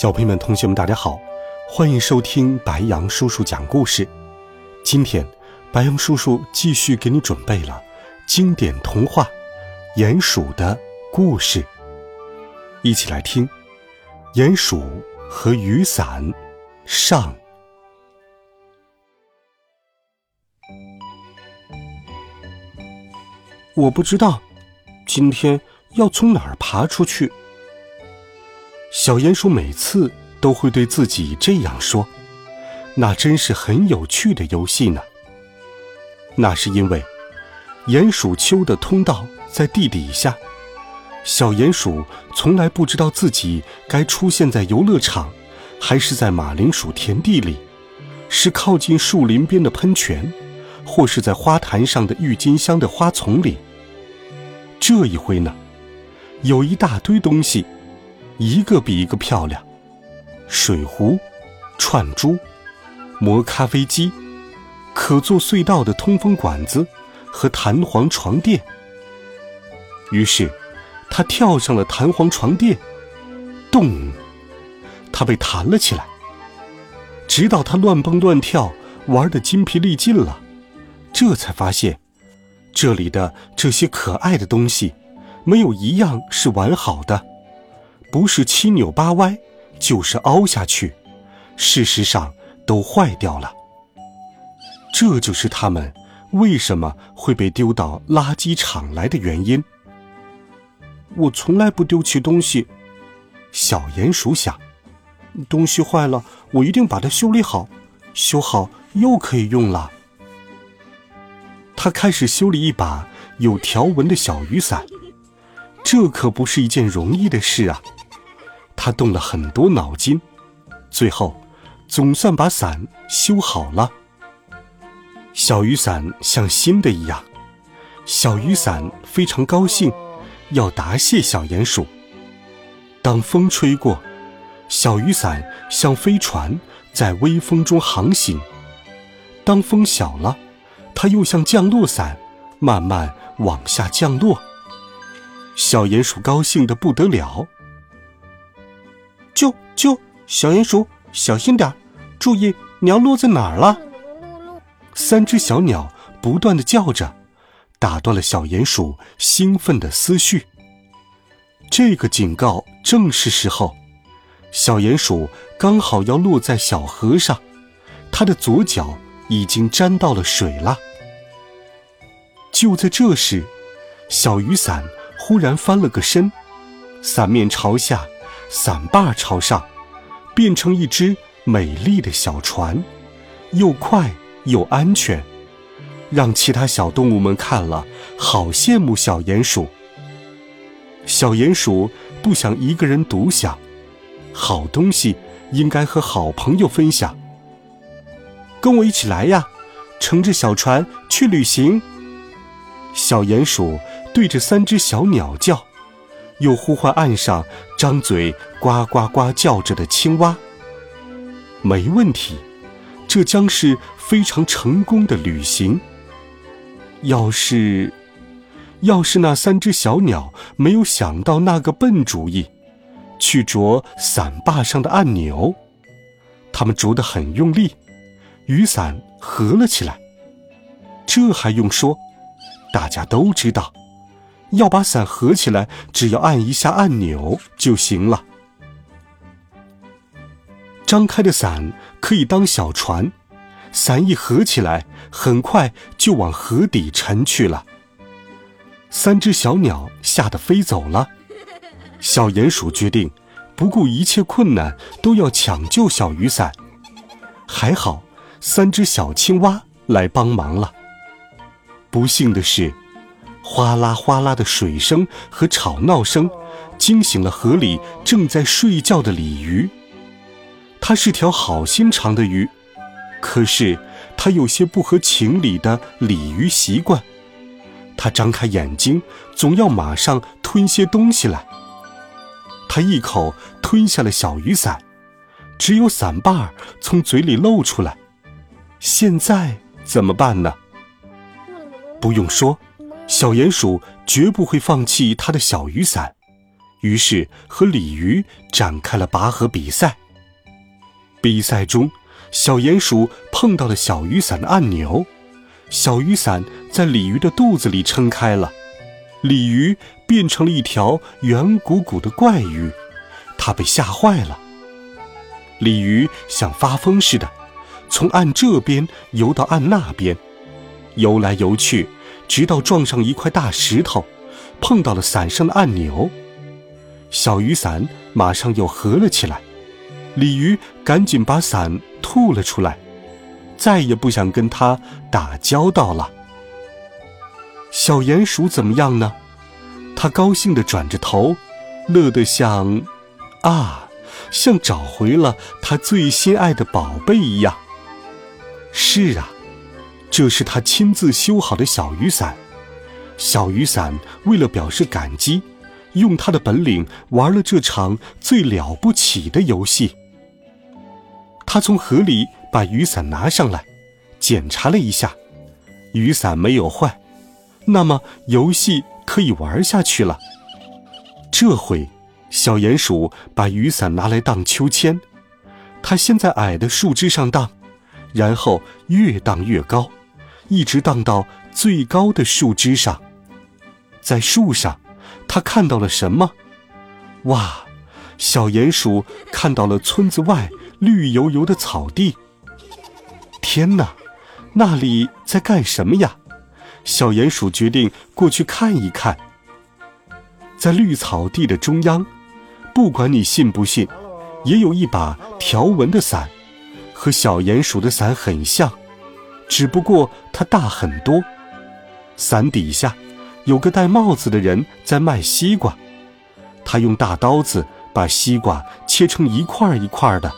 小朋友们、同学们，大家好，欢迎收听白羊叔叔讲故事。今天，白羊叔叔继续给你准备了经典童话《鼹鼠的故事》，一起来听《鼹鼠和雨伞》上。我不知道今天要从哪儿爬出去。小鼹鼠每次都会对自己这样说：“那真是很有趣的游戏呢。”那是因为鼹鼠丘的通道在地底下，小鼹鼠从来不知道自己该出现在游乐场，还是在马铃薯田地里，是靠近树林边的喷泉，或是在花坛上的郁金香的花丛里。这一回呢，有一大堆东西。一个比一个漂亮，水壶、串珠、磨咖啡机、可做隧道的通风管子和弹簧床垫。于是，他跳上了弹簧床垫，咚，他被弹了起来。直到他乱蹦乱跳，玩的筋疲力尽了，这才发现，这里的这些可爱的东西，没有一样是完好的。不是七扭八歪，就是凹下去，事实上都坏掉了。这就是他们为什么会被丢到垃圾场来的原因。我从来不丢弃东西，小鼹鼠想，东西坏了，我一定把它修理好，修好又可以用了。他开始修理一把有条纹的小雨伞，这可不是一件容易的事啊。他动了很多脑筋，最后总算把伞修好了。小雨伞像新的一样，小雨伞非常高兴，要答谢小鼹鼠。当风吹过，小雨伞像飞船在微风中航行；当风小了，它又像降落伞，慢慢往下降落。小鼹鼠高兴的不得了。就就小鼹鼠，小心点注意你要落在哪儿了。三只小鸟不断的叫着，打断了小鼹鼠兴奋的思绪。这个警告正是时候，小鼹鼠刚好要落在小河上，它的左脚已经沾到了水了。就在这时，小雨伞忽然翻了个身，伞面朝下。伞把朝上，变成一只美丽的小船，又快又安全，让其他小动物们看了好羡慕小鼹鼠。小鼹鼠不想一个人独享，好东西应该和好朋友分享。跟我一起来呀，乘着小船去旅行。小鼹鼠对着三只小鸟叫。又呼唤岸上张嘴呱呱呱叫着的青蛙。没问题，这将是非常成功的旅行。要是，要是那三只小鸟没有想到那个笨主意，去啄伞把上的按钮，它们啄得很用力，雨伞合了起来。这还用说？大家都知道。要把伞合起来，只要按一下按钮就行了。张开的伞可以当小船，伞一合起来，很快就往河底沉去了。三只小鸟吓得飞走了。小鼹鼠决定不顾一切困难都要抢救小雨伞。还好，三只小青蛙来帮忙了。不幸的是。哗啦哗啦的水声和吵闹声，惊醒了河里正在睡觉的鲤鱼。它是条好心肠的鱼，可是它有些不合情理的鲤鱼习惯。它张开眼睛，总要马上吞些东西来。它一口吞下了小雨伞，只有伞把儿从嘴里露出来。现在怎么办呢？不用说，小鼹鼠绝不会放弃它的小雨伞，于是和鲤鱼展开了拔河比赛。比赛中，小鼹鼠碰到了小雨伞的按钮，小雨伞在鲤鱼的肚子里撑开了，鲤鱼变成了一条圆鼓鼓的怪鱼，它被吓坏了。鲤鱼像发疯似的。从岸这边游到岸那边，游来游去，直到撞上一块大石头，碰到了伞上的按钮，小雨伞马上又合了起来。鲤鱼赶紧把伞吐了出来，再也不想跟他打交道了。小鼹鼠怎么样呢？它高兴地转着头，乐得像，啊，像找回了它最心爱的宝贝一样。是啊，这是他亲自修好的小雨伞。小雨伞为了表示感激，用他的本领玩了这场最了不起的游戏。他从河里把雨伞拿上来，检查了一下，雨伞没有坏，那么游戏可以玩下去了。这回，小鼹鼠把雨伞拿来荡秋千，他先在矮的树枝上荡。然后越荡越高，一直荡到最高的树枝上。在树上，他看到了什么？哇！小鼹鼠看到了村子外绿油油的草地。天哪，那里在干什么呀？小鼹鼠决定过去看一看。在绿草地的中央，不管你信不信，也有一把条纹的伞。和小鼹鼠的伞很像，只不过它大很多。伞底下有个戴帽子的人在卖西瓜，他用大刀子把西瓜切成一块一块的。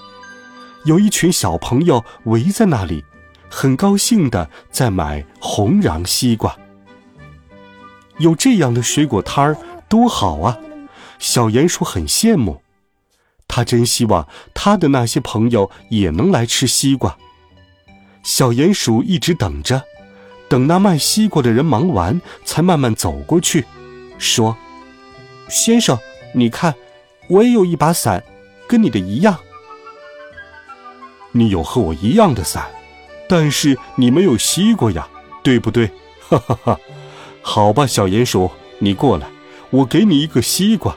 有一群小朋友围在那里，很高兴的在买红瓤西瓜。有这样的水果摊儿多好啊！小鼹鼠很羡慕。他真希望他的那些朋友也能来吃西瓜。小鼹鼠一直等着，等那卖西瓜的人忙完，才慢慢走过去，说：“先生，你看，我也有一把伞，跟你的一样。你有和我一样的伞，但是你没有西瓜呀，对不对？”哈哈哈。好吧，小鼹鼠，你过来，我给你一个西瓜。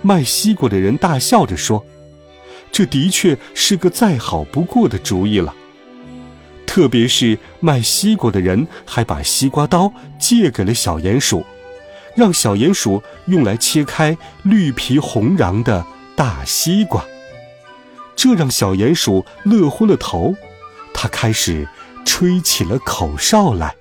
卖西瓜的人大笑着说：“这的确是个再好不过的主意了。特别是卖西瓜的人还把西瓜刀借给了小鼹鼠，让小鼹鼠用来切开绿皮红瓤的大西瓜。这让小鼹鼠乐昏了头，他开始吹起了口哨来。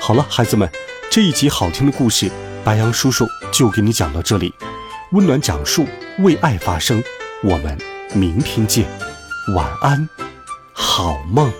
好了，孩子们，这一集好听的故事。”白杨叔叔就给你讲到这里，温暖讲述，为爱发声，我们明天见，晚安，好梦。